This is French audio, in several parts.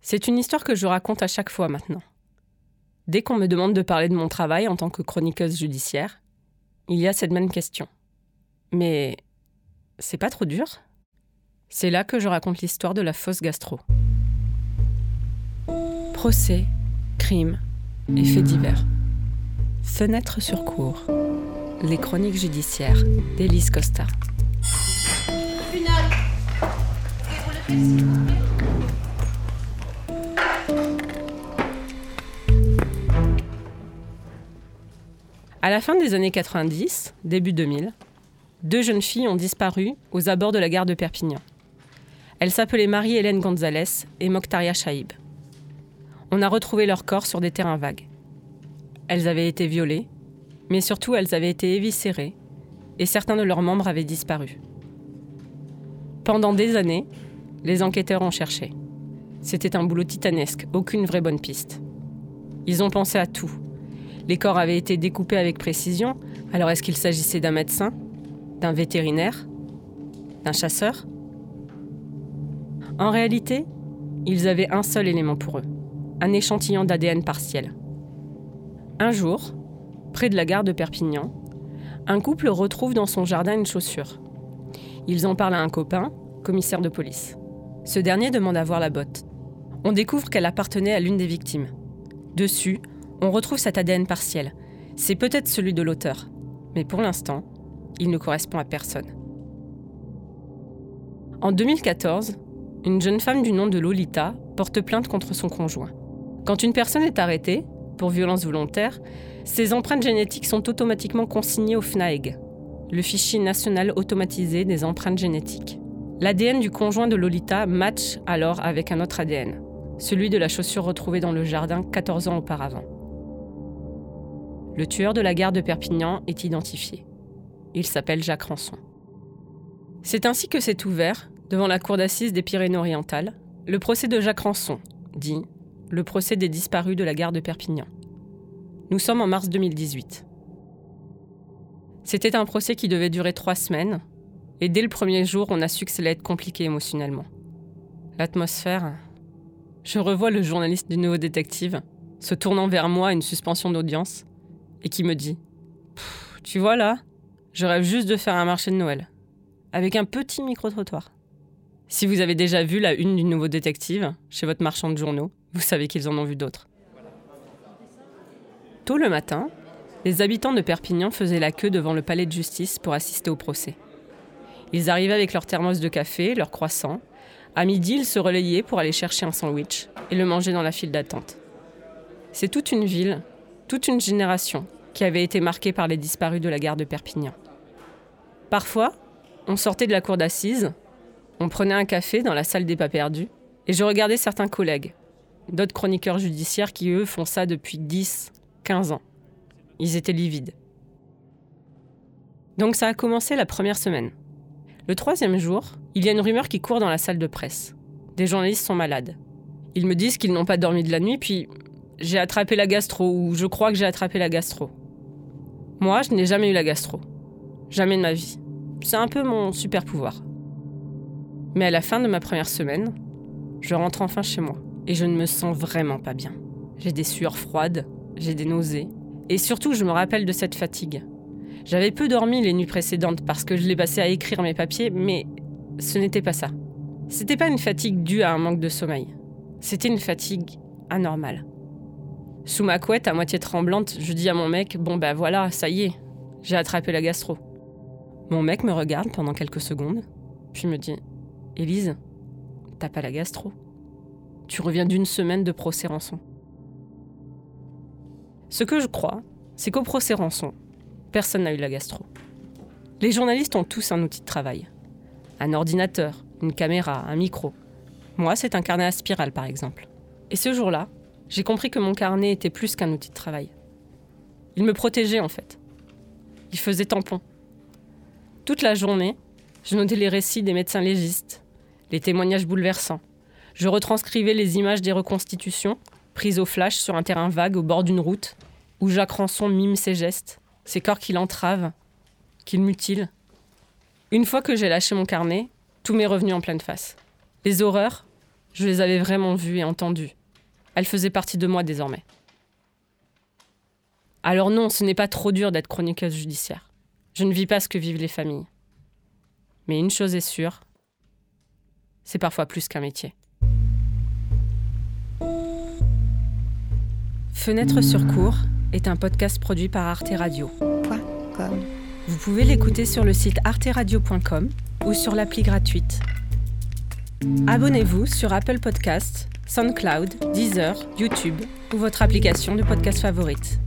C'est une histoire que je raconte à chaque fois maintenant. Dès qu'on me demande de parler de mon travail en tant que chroniqueuse judiciaire, il y a cette même question. Mais c'est pas trop dur? C'est là que je raconte l'histoire de la fausse gastro. Procès, crimes et divers. Fenêtre sur cour. Les chroniques judiciaires d'Élise Costa. À la fin des années 90, début 2000, deux jeunes filles ont disparu aux abords de la gare de Perpignan. Elles s'appelaient Marie-Hélène Gonzalez et Mokhtaria Shaib. On a retrouvé leurs corps sur des terrains vagues. Elles avaient été violées, mais surtout elles avaient été éviscérées, et certains de leurs membres avaient disparu. Pendant des années, les enquêteurs ont cherché. C'était un boulot titanesque, aucune vraie bonne piste. Ils ont pensé à tout. Les corps avaient été découpés avec précision, alors est-ce qu'il s'agissait d'un médecin D'un vétérinaire D'un chasseur? En réalité, ils avaient un seul élément pour eux, un échantillon d'ADN partiel. Un jour, près de la gare de Perpignan, un couple retrouve dans son jardin une chaussure. Ils en parlent à un copain, commissaire de police. Ce dernier demande à voir la botte. On découvre qu'elle appartenait à l'une des victimes. Dessus, on retrouve cet ADN partiel. C'est peut-être celui de l'auteur, mais pour l'instant, il ne correspond à personne. En 2014, une jeune femme du nom de Lolita porte plainte contre son conjoint. Quand une personne est arrêtée pour violence volontaire, ses empreintes génétiques sont automatiquement consignées au FNAEG, le fichier national automatisé des empreintes génétiques. L'ADN du conjoint de Lolita match alors avec un autre ADN, celui de la chaussure retrouvée dans le jardin 14 ans auparavant. Le tueur de la gare de Perpignan est identifié. Il s'appelle Jacques Rançon. C'est ainsi que s'est ouvert, devant la cour d'assises des Pyrénées-Orientales, le procès de Jacques Rançon, dit le procès des disparus de la gare de Perpignan. Nous sommes en mars 2018. C'était un procès qui devait durer trois semaines, et dès le premier jour, on a su que ça allait être compliqué émotionnellement. L'atmosphère. Je revois le journaliste du Nouveau Détective se tournant vers moi à une suspension d'audience et qui me dit Tu vois là, je rêve juste de faire un marché de Noël, avec un petit micro-trottoir. Si vous avez déjà vu la une du Nouveau Détective chez votre marchand de journaux, vous savez qu'ils en ont vu d'autres. Tôt le matin, les habitants de Perpignan faisaient la queue devant le palais de justice pour assister au procès. Ils arrivaient avec leur thermos de café, leur croissant. À midi, ils se relayaient pour aller chercher un sandwich et le manger dans la file d'attente. C'est toute une ville, toute une génération qui avait été marquée par les disparus de la gare de Perpignan. Parfois, on sortait de la cour d'assises, on prenait un café dans la salle des pas perdus, et je regardais certains collègues, d'autres chroniqueurs judiciaires qui, eux, font ça depuis 10, 15 ans. Ils étaient livides. Donc ça a commencé la première semaine. Le troisième jour, il y a une rumeur qui court dans la salle de presse. Des journalistes sont malades. Ils me disent qu'ils n'ont pas dormi de la nuit, puis j'ai attrapé la gastro, ou je crois que j'ai attrapé la gastro. Moi, je n'ai jamais eu la gastro. Jamais de ma vie. C'est un peu mon super pouvoir. Mais à la fin de ma première semaine, je rentre enfin chez moi. Et je ne me sens vraiment pas bien. J'ai des sueurs froides, j'ai des nausées. Et surtout, je me rappelle de cette fatigue. J'avais peu dormi les nuits précédentes parce que je l'ai passé à écrire mes papiers, mais ce n'était pas ça. C'était pas une fatigue due à un manque de sommeil. C'était une fatigue anormale. Sous ma couette, à moitié tremblante, je dis à mon mec Bon, ben voilà, ça y est, j'ai attrapé la gastro. Mon mec me regarde pendant quelques secondes, puis me dit Élise, t'as pas la gastro. Tu reviens d'une semaine de procès rançon. Ce que je crois, c'est qu'au procès rançon, personne n'a eu la gastro. Les journalistes ont tous un outil de travail. Un ordinateur, une caméra, un micro. Moi, c'est un carnet à spirale, par exemple. Et ce jour-là, j'ai compris que mon carnet était plus qu'un outil de travail. Il me protégeait, en fait. Il faisait tampon. Toute la journée, je notais les récits des médecins légistes, les témoignages bouleversants. Je retranscrivais les images des reconstitutions, prises au flash sur un terrain vague au bord d'une route, où Jacques Rançon mime ses gestes, ces corps qu'il entrave, qu'il mutile. Une fois que j'ai lâché mon carnet, tout m'est revenu en pleine face. Les horreurs, Je les avais vraiment vues et entendues. Elles faisaient partie de moi désormais. Alors non, ce n'est pas trop dur d'être chroniqueuse judiciaire. Je ne vis pas ce que vivent les familles. Mais une chose est sûre, c'est parfois plus qu'un métier. Fenêtre sur cours est un podcast produit par Arte Radio. Vous pouvez l'écouter sur le site arteradio.com ou sur l'appli gratuite. Abonnez-vous sur Apple Podcasts, SoundCloud, Deezer, YouTube ou votre application de podcast favorite.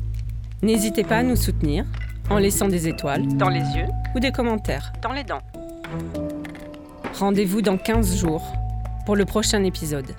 N'hésitez pas à nous soutenir en laissant des étoiles dans les yeux ou des commentaires dans les dents. Rendez-vous dans 15 jours pour le prochain épisode.